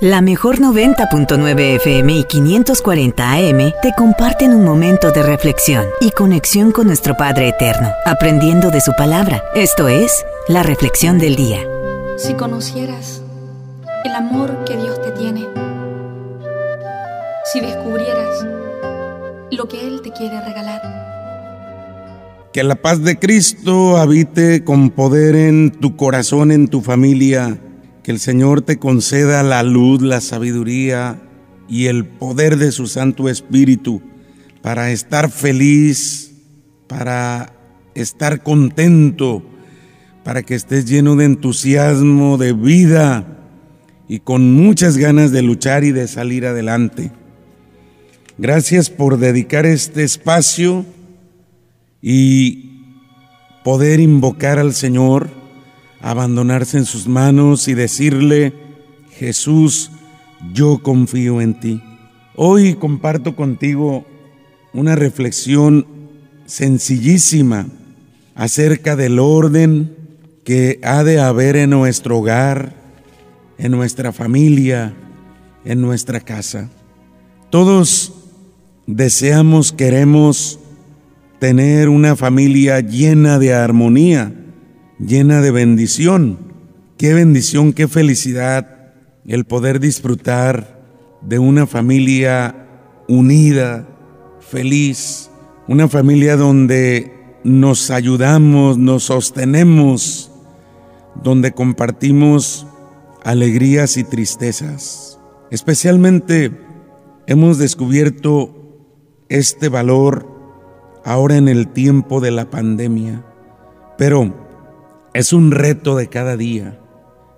La mejor 90.9 FM y 540 AM te comparten un momento de reflexión y conexión con nuestro Padre Eterno, aprendiendo de su palabra. Esto es la reflexión del día. Si conocieras el amor que Dios te tiene, si descubrieras lo que Él te quiere regalar. Que la paz de Cristo habite con poder en tu corazón, en tu familia que el Señor te conceda la luz, la sabiduría y el poder de su Santo Espíritu para estar feliz, para estar contento, para que estés lleno de entusiasmo, de vida y con muchas ganas de luchar y de salir adelante. Gracias por dedicar este espacio y poder invocar al Señor abandonarse en sus manos y decirle, Jesús, yo confío en ti. Hoy comparto contigo una reflexión sencillísima acerca del orden que ha de haber en nuestro hogar, en nuestra familia, en nuestra casa. Todos deseamos, queremos tener una familia llena de armonía llena de bendición. Qué bendición, qué felicidad el poder disfrutar de una familia unida, feliz, una familia donde nos ayudamos, nos sostenemos, donde compartimos alegrías y tristezas. Especialmente hemos descubierto este valor ahora en el tiempo de la pandemia. Pero es un reto de cada día,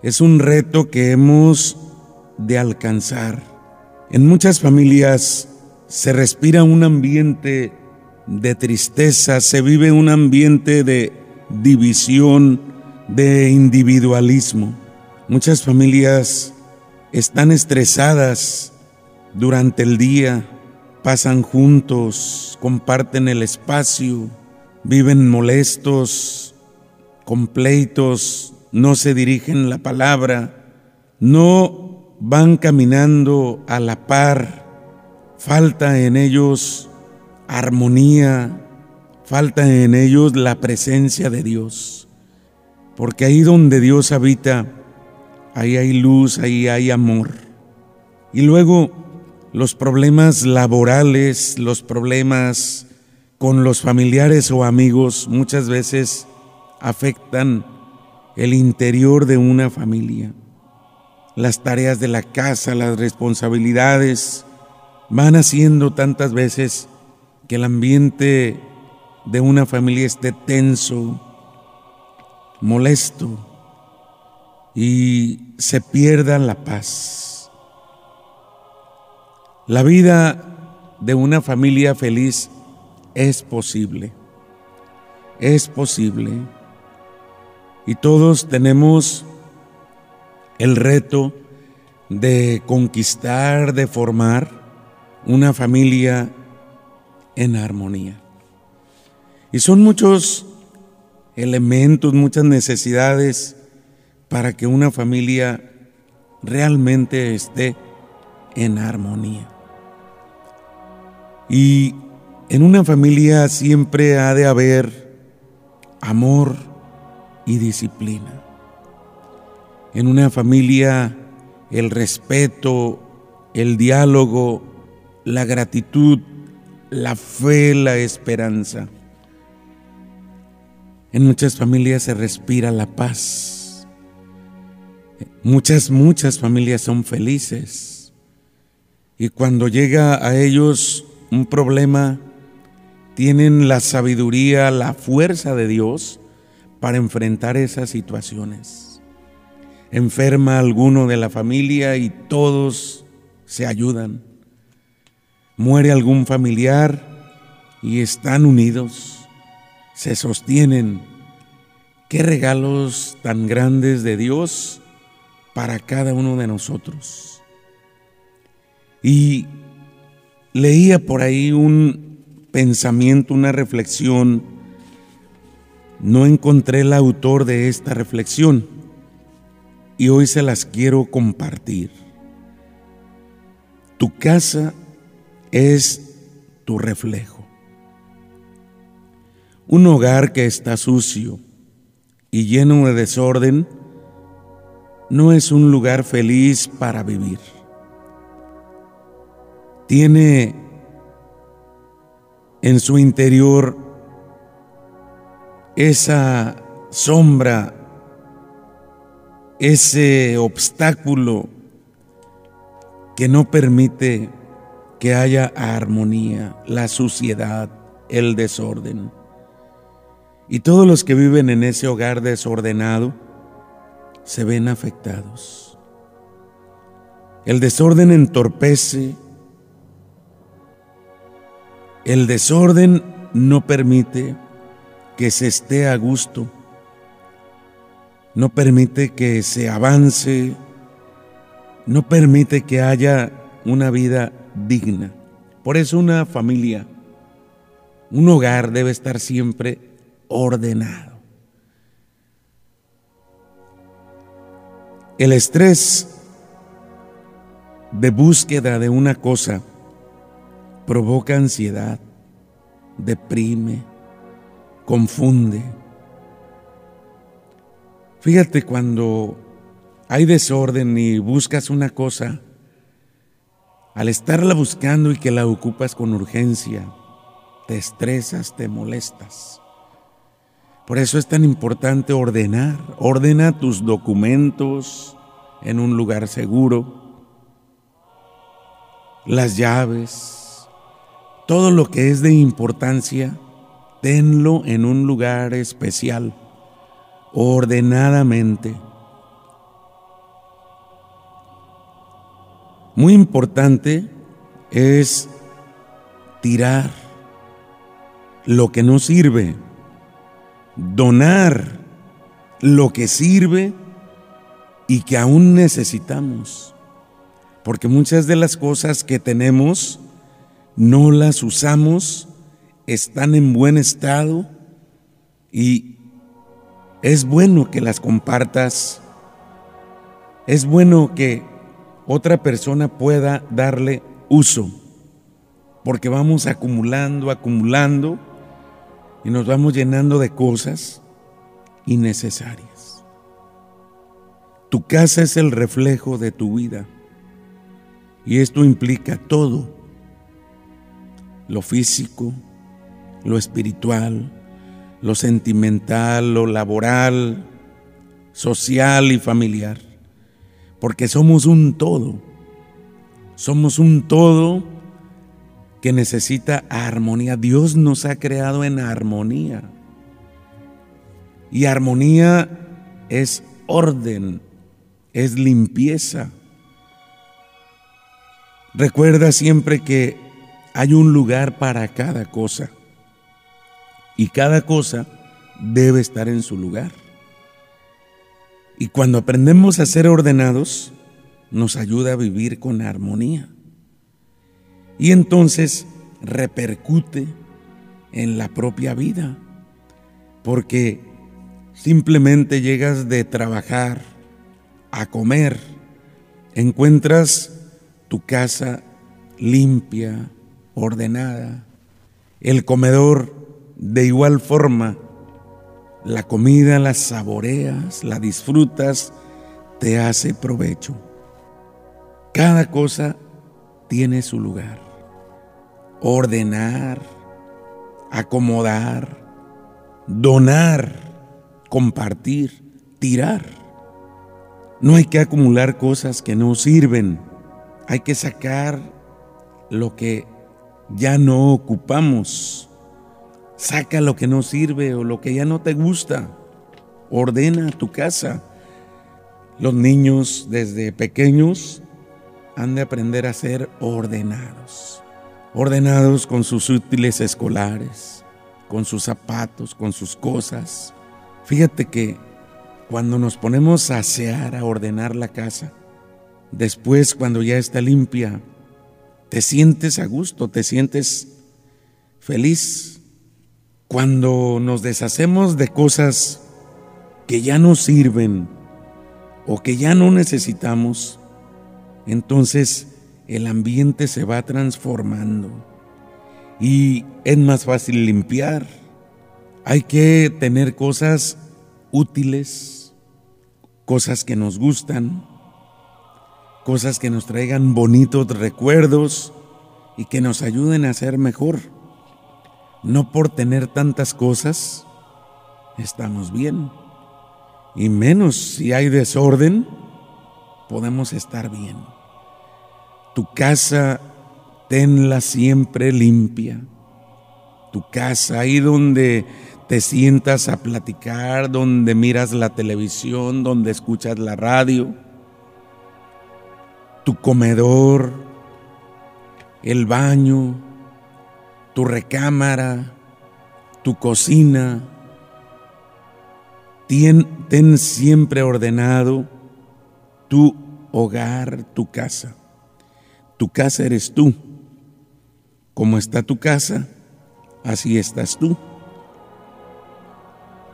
es un reto que hemos de alcanzar. En muchas familias se respira un ambiente de tristeza, se vive un ambiente de división, de individualismo. Muchas familias están estresadas durante el día, pasan juntos, comparten el espacio, viven molestos, con pleitos, no se dirigen la palabra, no van caminando a la par, falta en ellos armonía, falta en ellos la presencia de Dios. Porque ahí donde Dios habita, ahí hay luz, ahí hay amor. Y luego los problemas laborales, los problemas con los familiares o amigos, muchas veces afectan el interior de una familia. Las tareas de la casa, las responsabilidades, van haciendo tantas veces que el ambiente de una familia esté tenso, molesto y se pierda la paz. La vida de una familia feliz es posible. Es posible. Y todos tenemos el reto de conquistar, de formar una familia en armonía. Y son muchos elementos, muchas necesidades para que una familia realmente esté en armonía. Y en una familia siempre ha de haber amor, y disciplina. En una familia el respeto, el diálogo, la gratitud, la fe, la esperanza. En muchas familias se respira la paz. Muchas, muchas familias son felices. Y cuando llega a ellos un problema, tienen la sabiduría, la fuerza de Dios para enfrentar esas situaciones. Enferma alguno de la familia y todos se ayudan. Muere algún familiar y están unidos, se sostienen. Qué regalos tan grandes de Dios para cada uno de nosotros. Y leía por ahí un pensamiento, una reflexión no encontré el autor de esta reflexión y hoy se las quiero compartir. Tu casa es tu reflejo. Un hogar que está sucio y lleno de desorden no es un lugar feliz para vivir. Tiene en su interior esa sombra, ese obstáculo que no permite que haya armonía, la suciedad, el desorden. Y todos los que viven en ese hogar desordenado se ven afectados. El desorden entorpece, el desorden no permite que se esté a gusto, no permite que se avance, no permite que haya una vida digna. Por eso una familia, un hogar debe estar siempre ordenado. El estrés de búsqueda de una cosa provoca ansiedad, deprime, confunde. Fíjate cuando hay desorden y buscas una cosa, al estarla buscando y que la ocupas con urgencia, te estresas, te molestas. Por eso es tan importante ordenar. Ordena tus documentos en un lugar seguro, las llaves, todo lo que es de importancia tenlo en un lugar especial, ordenadamente. Muy importante es tirar lo que no sirve, donar lo que sirve y que aún necesitamos. Porque muchas de las cosas que tenemos no las usamos están en buen estado y es bueno que las compartas. Es bueno que otra persona pueda darle uso, porque vamos acumulando, acumulando y nos vamos llenando de cosas innecesarias. Tu casa es el reflejo de tu vida y esto implica todo, lo físico, lo espiritual, lo sentimental, lo laboral, social y familiar. Porque somos un todo. Somos un todo que necesita armonía. Dios nos ha creado en armonía. Y armonía es orden, es limpieza. Recuerda siempre que hay un lugar para cada cosa y cada cosa debe estar en su lugar. Y cuando aprendemos a ser ordenados, nos ayuda a vivir con armonía. Y entonces repercute en la propia vida, porque simplemente llegas de trabajar a comer, encuentras tu casa limpia, ordenada, el comedor de igual forma, la comida la saboreas, la disfrutas, te hace provecho. Cada cosa tiene su lugar. Ordenar, acomodar, donar, compartir, tirar. No hay que acumular cosas que no sirven. Hay que sacar lo que ya no ocupamos Saca lo que no sirve o lo que ya no te gusta. Ordena tu casa. Los niños desde pequeños han de aprender a ser ordenados. Ordenados con sus útiles escolares, con sus zapatos, con sus cosas. Fíjate que cuando nos ponemos a asear, a ordenar la casa, después cuando ya está limpia, te sientes a gusto, te sientes feliz, cuando nos deshacemos de cosas que ya no sirven o que ya no necesitamos, entonces el ambiente se va transformando y es más fácil limpiar. Hay que tener cosas útiles, cosas que nos gustan, cosas que nos traigan bonitos recuerdos y que nos ayuden a ser mejor. No por tener tantas cosas estamos bien. Y menos si hay desorden, podemos estar bien. Tu casa, tenla siempre limpia. Tu casa, ahí donde te sientas a platicar, donde miras la televisión, donde escuchas la radio, tu comedor, el baño, tu recámara, tu cocina, ten, siempre ordenado tu hogar, tu casa. Tu casa eres tú. Como está tu casa, así estás tú.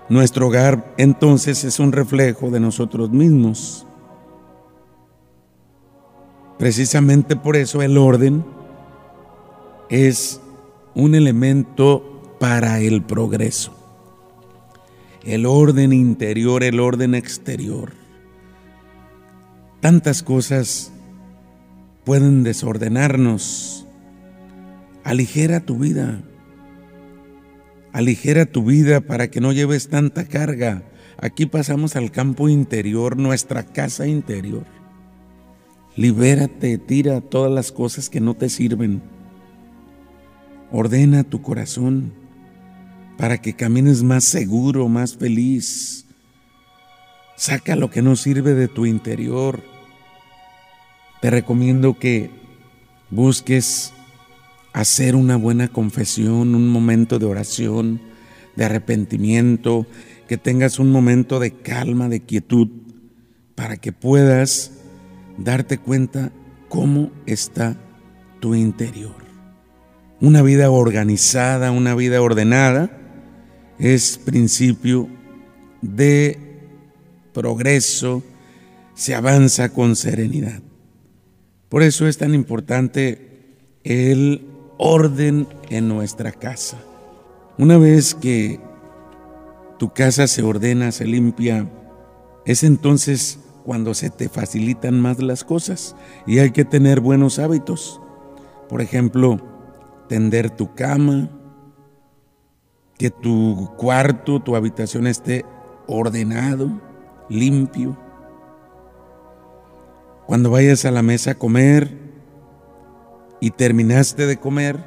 Nuestro hogar entonces es un reflejo de nosotros mismos. Precisamente por eso el orden es un elemento para el progreso el orden interior, el orden exterior. Tantas cosas pueden desordenarnos. Aligera tu vida. Aligera tu vida para que no lleves tanta carga. Aquí pasamos al campo interior, nuestra casa interior. Libérate, tira todas las cosas que no te sirven. Ordena tu corazón para que camines más seguro, más feliz. Saca lo que no sirve de tu interior. Te recomiendo que busques hacer una buena confesión, un momento de oración, de arrepentimiento, que tengas un momento de calma, de quietud, para que puedas darte cuenta cómo está tu interior. Una vida organizada, una vida ordenada, es principio de progreso, se avanza con serenidad. Por eso es tan importante el orden en nuestra casa. Una vez que tu casa se ordena, se limpia, es entonces cuando se te facilitan más las cosas y hay que tener buenos hábitos. Por ejemplo, tender tu cama, que tu cuarto, tu habitación esté ordenado, limpio. Cuando vayas a la mesa a comer y terminaste de comer,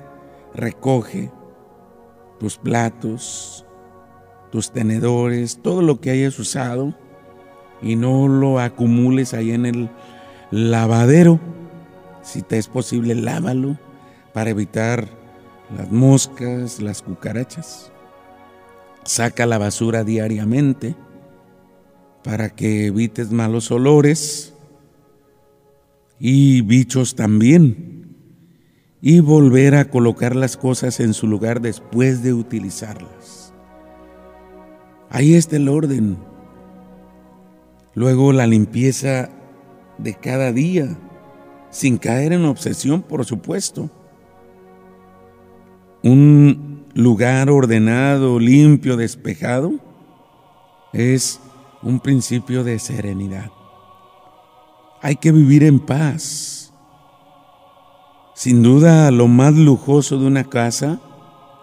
recoge tus platos, tus tenedores, todo lo que hayas usado y no lo acumules ahí en el lavadero. Si te es posible, lávalo para evitar las moscas, las cucarachas. Saca la basura diariamente para que evites malos olores y bichos también. Y volver a colocar las cosas en su lugar después de utilizarlas. Ahí está el orden. Luego la limpieza de cada día, sin caer en obsesión, por supuesto. Un lugar ordenado, limpio, despejado, es un principio de serenidad. Hay que vivir en paz. Sin duda, lo más lujoso de una casa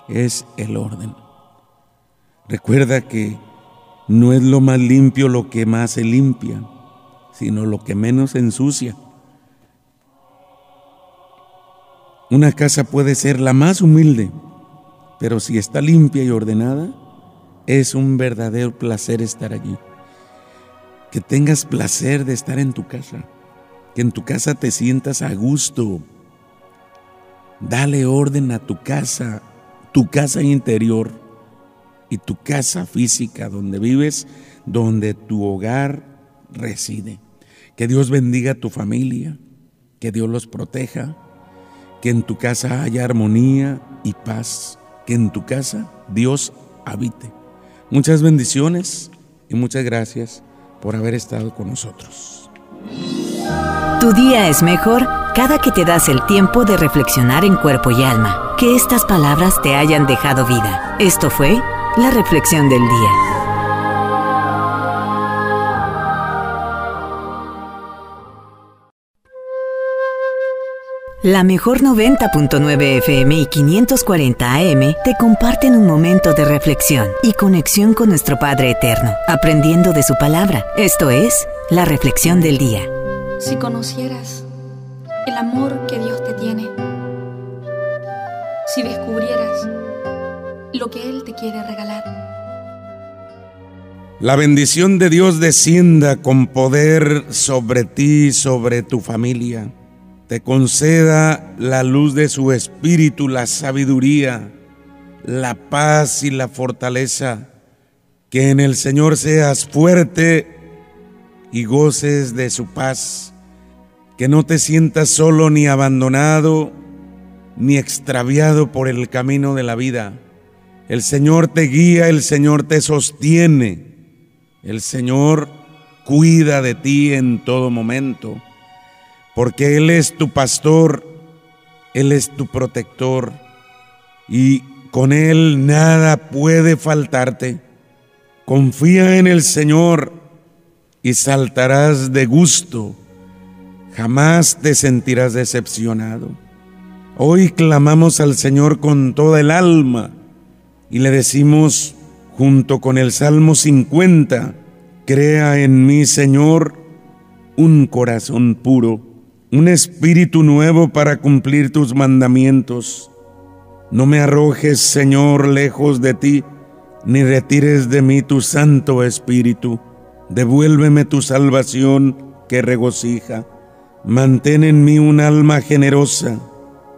es el orden. Recuerda que no es lo más limpio lo que más se limpia, sino lo que menos ensucia. Una casa puede ser la más humilde, pero si está limpia y ordenada, es un verdadero placer estar allí. Que tengas placer de estar en tu casa, que en tu casa te sientas a gusto. Dale orden a tu casa, tu casa interior y tu casa física donde vives, donde tu hogar reside. Que Dios bendiga a tu familia, que Dios los proteja, que en tu casa haya armonía y paz que en tu casa Dios habite. Muchas bendiciones y muchas gracias por haber estado con nosotros. Tu día es mejor cada que te das el tiempo de reflexionar en cuerpo y alma. Que estas palabras te hayan dejado vida. Esto fue la reflexión del día. La mejor 90.9 FM y 540 AM te comparten un momento de reflexión y conexión con nuestro Padre Eterno, aprendiendo de su palabra. Esto es la reflexión del día. Si conocieras el amor que Dios te tiene, si descubrieras lo que Él te quiere regalar. La bendición de Dios descienda con poder sobre ti, sobre tu familia te conceda la luz de su espíritu, la sabiduría, la paz y la fortaleza. Que en el Señor seas fuerte y goces de su paz. Que no te sientas solo ni abandonado ni extraviado por el camino de la vida. El Señor te guía, el Señor te sostiene. El Señor cuida de ti en todo momento porque Él es tu pastor, Él es tu protector y con Él nada puede faltarte. Confía en el Señor y saltarás de gusto, jamás te sentirás decepcionado. Hoy clamamos al Señor con toda el alma y le decimos junto con el Salmo 50, crea en mí, Señor, un corazón puro un espíritu nuevo para cumplir tus mandamientos. No me arrojes, Señor, lejos de ti, ni retires de mí tu santo espíritu. Devuélveme tu salvación que regocija. Mantén en mí un alma generosa.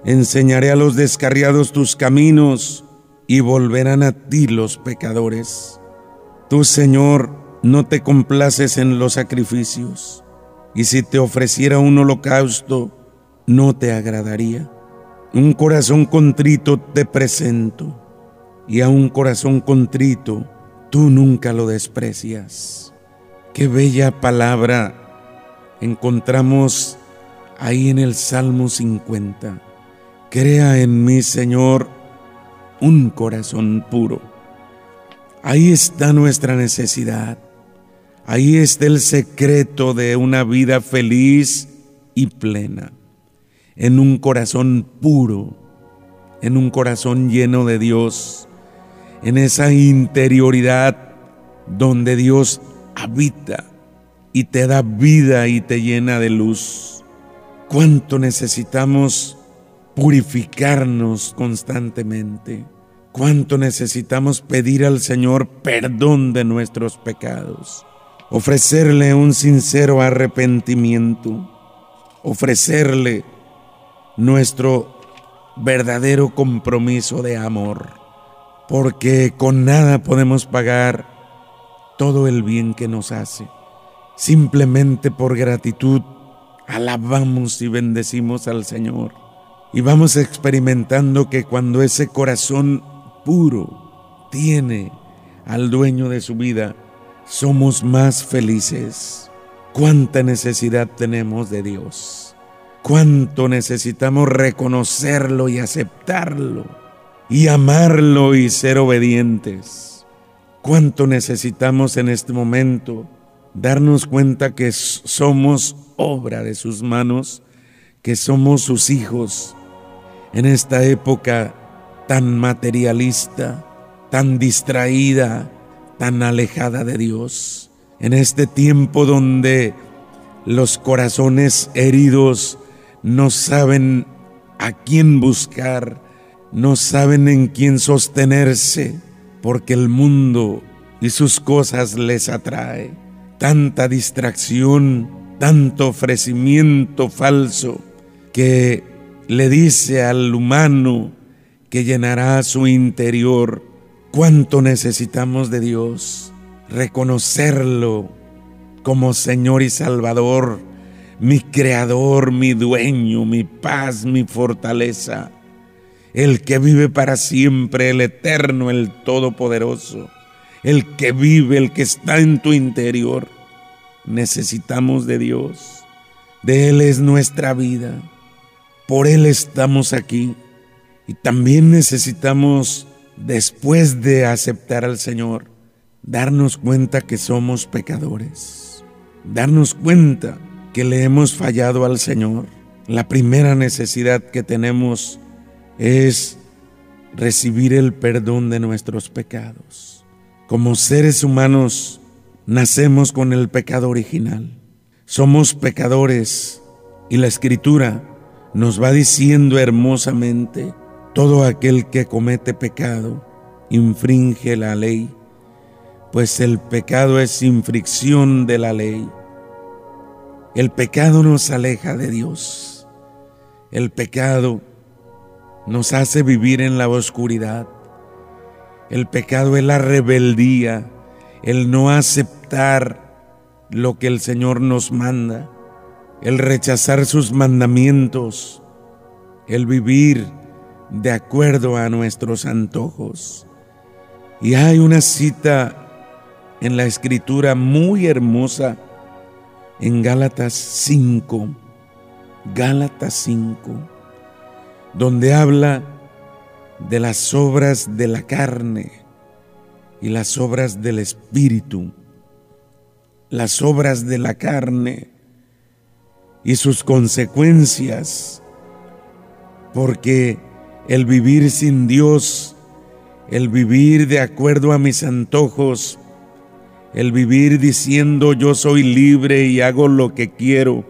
Enseñaré a los descarriados tus caminos y volverán a ti los pecadores. Tú, Señor, no te complaces en los sacrificios y si te ofreciera un holocausto, no te agradaría. Un corazón contrito te presento, y a un corazón contrito tú nunca lo desprecias. Qué bella palabra encontramos ahí en el Salmo 50. Crea en mí, Señor, un corazón puro. Ahí está nuestra necesidad. Ahí está el secreto de una vida feliz y plena, en un corazón puro, en un corazón lleno de Dios, en esa interioridad donde Dios habita y te da vida y te llena de luz. ¿Cuánto necesitamos purificarnos constantemente? ¿Cuánto necesitamos pedir al Señor perdón de nuestros pecados? Ofrecerle un sincero arrepentimiento, ofrecerle nuestro verdadero compromiso de amor, porque con nada podemos pagar todo el bien que nos hace. Simplemente por gratitud alabamos y bendecimos al Señor y vamos experimentando que cuando ese corazón puro tiene al dueño de su vida, somos más felices. Cuánta necesidad tenemos de Dios. Cuánto necesitamos reconocerlo y aceptarlo. Y amarlo y ser obedientes. Cuánto necesitamos en este momento darnos cuenta que somos obra de sus manos, que somos sus hijos. En esta época tan materialista, tan distraída, tan alejada de Dios, en este tiempo donde los corazones heridos no saben a quién buscar, no saben en quién sostenerse, porque el mundo y sus cosas les atrae. Tanta distracción, tanto ofrecimiento falso que le dice al humano que llenará su interior cuánto necesitamos de Dios, reconocerlo como Señor y Salvador, mi Creador, mi dueño, mi paz, mi fortaleza, el que vive para siempre, el eterno, el todopoderoso, el que vive, el que está en tu interior. Necesitamos de Dios, de Él es nuestra vida, Por Él estamos aquí. Y también necesitamos, después de aceptar al Señor, darnos cuenta que somos pecadores. Darnos cuenta que le hemos fallado al Señor. La primera necesidad que tenemos es recibir el perdón de nuestros pecados. Como seres humanos nacemos con el pecado original. Somos pecadores y la escritura nos va diciendo hermosamente, todo aquel que comete pecado infringe la ley, pues el pecado es infracción de la ley. El pecado nos aleja de Dios. El pecado nos hace vivir en la oscuridad. El pecado es la rebeldía, el no aceptar lo que el Señor nos manda, el rechazar sus mandamientos, el vivir de acuerdo a nuestros antojos. Y hay una cita en la escritura muy hermosa en Gálatas 5, Gálatas 5 donde habla de las obras de la carne y las obras del espíritu, las obras de la carne y sus consecuencias, porque el vivir sin Dios, el vivir de acuerdo a mis antojos, el vivir diciendo yo soy libre y hago lo que quiero,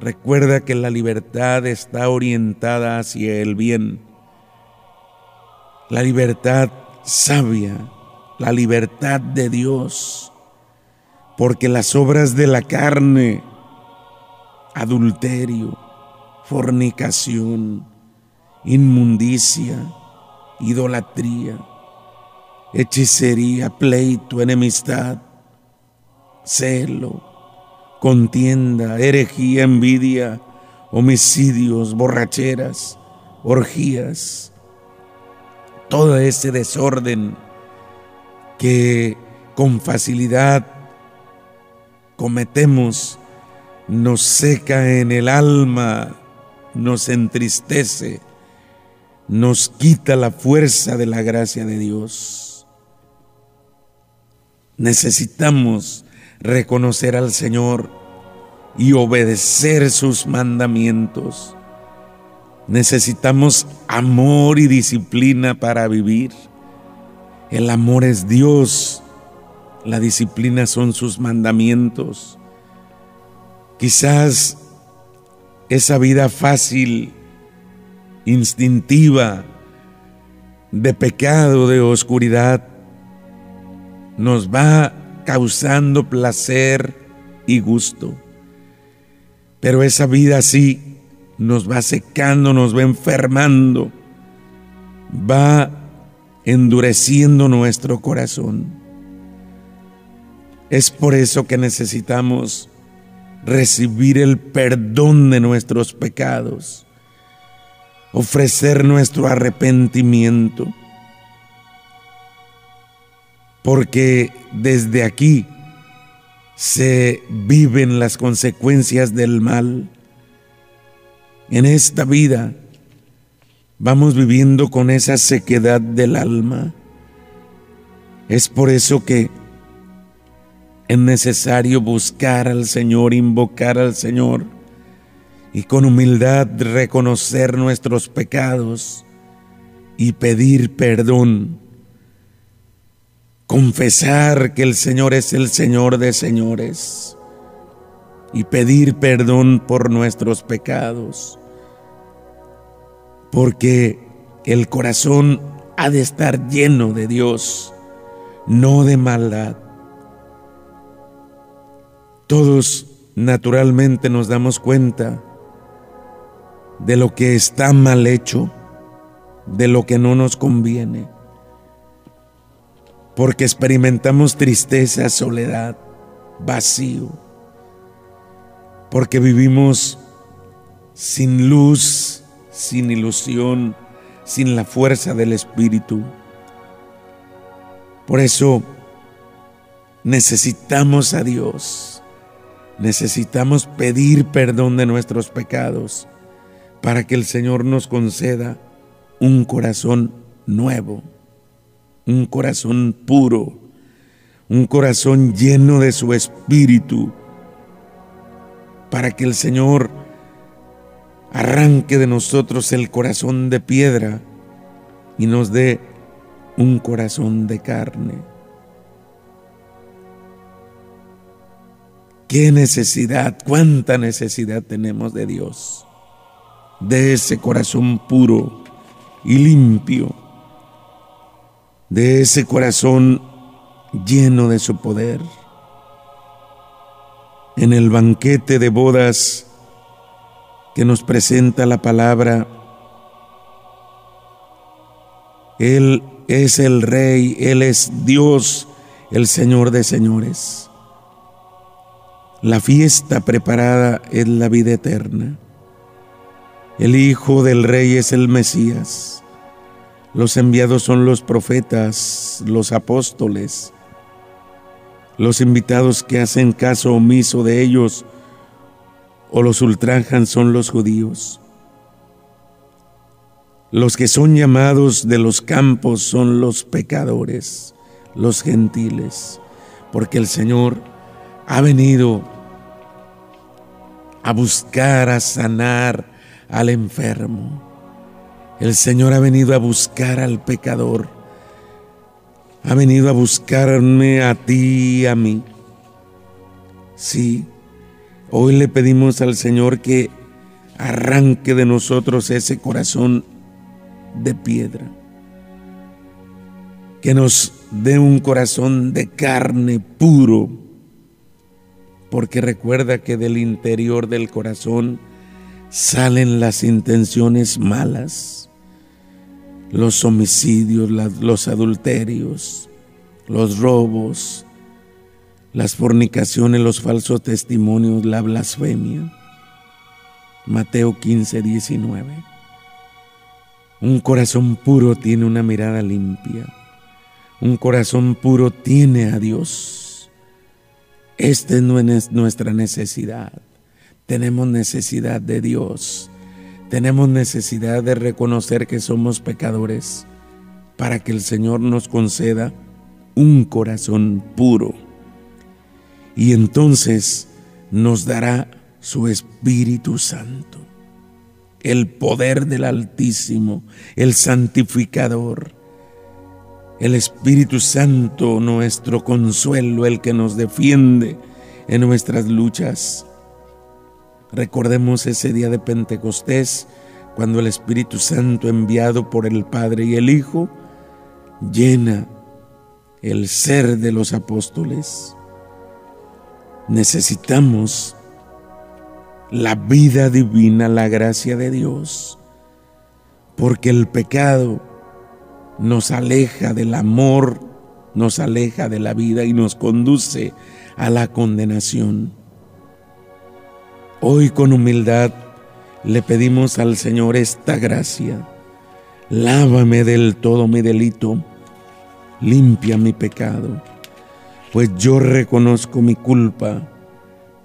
Recuerda que la libertad está orientada hacia el bien. La libertad sabia, la libertad de Dios. Porque las obras de la carne, adulterio, fornicación, inmundicia, idolatría, hechicería, pleito, enemistad, celo, contienda, herejía, envidia, homicidios, borracheras, orgías, todo ese desorden que con facilidad cometemos nos seca en el alma, nos entristece, nos quita la fuerza de la gracia de Dios. Necesitamos reconocer al Señor y obedecer sus mandamientos. Necesitamos amor y disciplina para vivir. El amor es Dios, la disciplina son sus mandamientos. Quizás esa vida fácil, instintiva, de pecado, de oscuridad, nos va causando placer y gusto. Pero esa vida así nos va secando, nos va enfermando, va endureciendo nuestro corazón. Es por eso que necesitamos recibir el perdón de nuestros pecados, ofrecer nuestro arrepentimiento porque desde aquí se viven las consecuencias del mal. En esta vida vamos viviendo con esa sequedad del alma. Es por eso que es necesario buscar al Señor, invocar al Señor y con humildad reconocer nuestros pecados y pedir perdón confesar que el Señor es el Señor de señores y pedir perdón por nuestros pecados, porque el corazón ha de estar lleno de Dios, no de maldad. Todos naturalmente nos damos cuenta de lo que está mal hecho, de lo que no nos conviene. Porque experimentamos tristeza, soledad, vacío, porque vivimos sin luz, sin ilusión, sin la fuerza del Espíritu. Por eso necesitamos a Dios, necesitamos pedir perdón de nuestros pecados para que el Señor nos conceda un corazón nuevo, un corazón puro, un corazón lleno de su espíritu, para que el Señor arranque de nosotros el corazón de piedra y nos dé un corazón de carne. Qué necesidad, cuánta necesidad tenemos de Dios, de ese corazón puro y limpio, de ese corazón lleno de su poder. En el banquete de bodas que nos presenta la palabra, Él es el Rey, Él es Dios, el Señor de señores. La fiesta preparada es la vida eterna. El Hijo del Rey es el Mesías. Los enviados son los profetas, los apóstoles. Los invitados que hacen caso omiso de ellos o los ultrajan son los judíos. Los que son llamados de los campos son los pecadores, los gentiles, porque el Señor ha venido a buscar, a sanar al enfermo. El Señor ha venido a buscar al pecador. Ha venido a buscarme a ti y a mí. Sí, Hoy le pedimos al Señor que arranque de nosotros ese corazón de piedra, que nos dé un corazón de carne puro, porque recuerda que del interior del corazón salen las intenciones malas, los homicidios, los adulterios, los robos, las fornicaciones, los falsos testimonios, la blasfemia. Mateo 15, 19. Un corazón puro tiene una mirada limpia. Un corazón puro tiene a Dios. Esta no es nuestra necesidad. Tenemos necesidad de Dios. Tenemos necesidad de reconocer que somos pecadores para que el Señor nos conceda un corazón puro y entonces nos dará su Espíritu Santo, el poder del Altísimo, el santificador, el Espíritu Santo, nuestro consuelo, el que nos defiende en nuestras luchas. Recordemos ese día de Pentecostés, cuando el Espíritu Santo enviado por el Padre y el Hijo llena el ser de los apóstoles necesitamos la vida divina, la gracia de Dios, porque el pecado nos aleja del amor, nos aleja de la vida y nos conduce a la condenación. Hoy con humildad le pedimos al Señor esta gracia. Lávame del todo mi delito, limpia mi pecado pues yo reconozco mi culpa,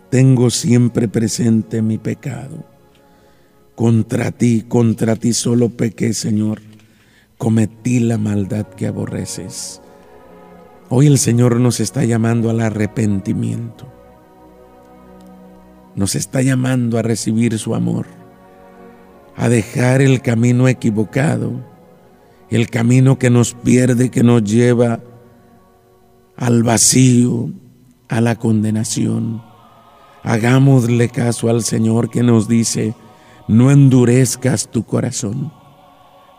tengo siempre presente mi pecado. Contra ti, contra ti solo pequé, Señor, cometí la maldad que aborreces. Hoy el Señor nos está llamando al arrepentimiento. Nos está llamando a recibir su amor, a dejar el camino equivocado, el camino que nos pierde, que nos lleva al vacío, a la condenación. Hagámosle caso al Señor que nos dice, no endurezcas tu corazón,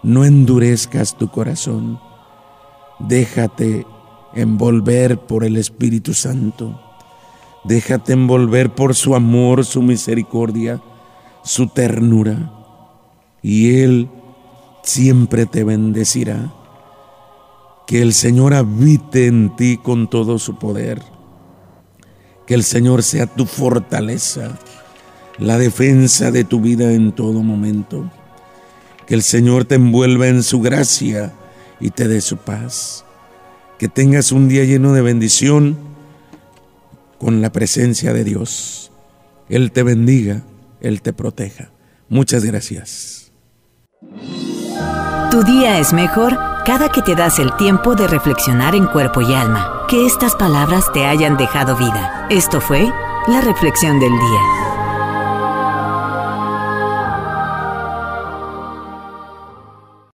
no endurezcas tu corazón, déjate envolver por el Espíritu Santo, déjate envolver por su amor, su misericordia, su ternura, y Él siempre te bendecirá que el Señor habite en ti con todo su poder. Que el Señor sea tu fortaleza, la defensa de tu vida en todo momento. Que el Señor te envuelva en su gracia y te dé su paz. Que tengas un día lleno de bendición con la presencia de Dios. Él te bendiga, Él te proteja. Muchas gracias. Tu día es mejor cada que te das el tiempo de reflexionar en cuerpo y alma. Que estas palabras te hayan dejado vida. Esto fue la reflexión del día.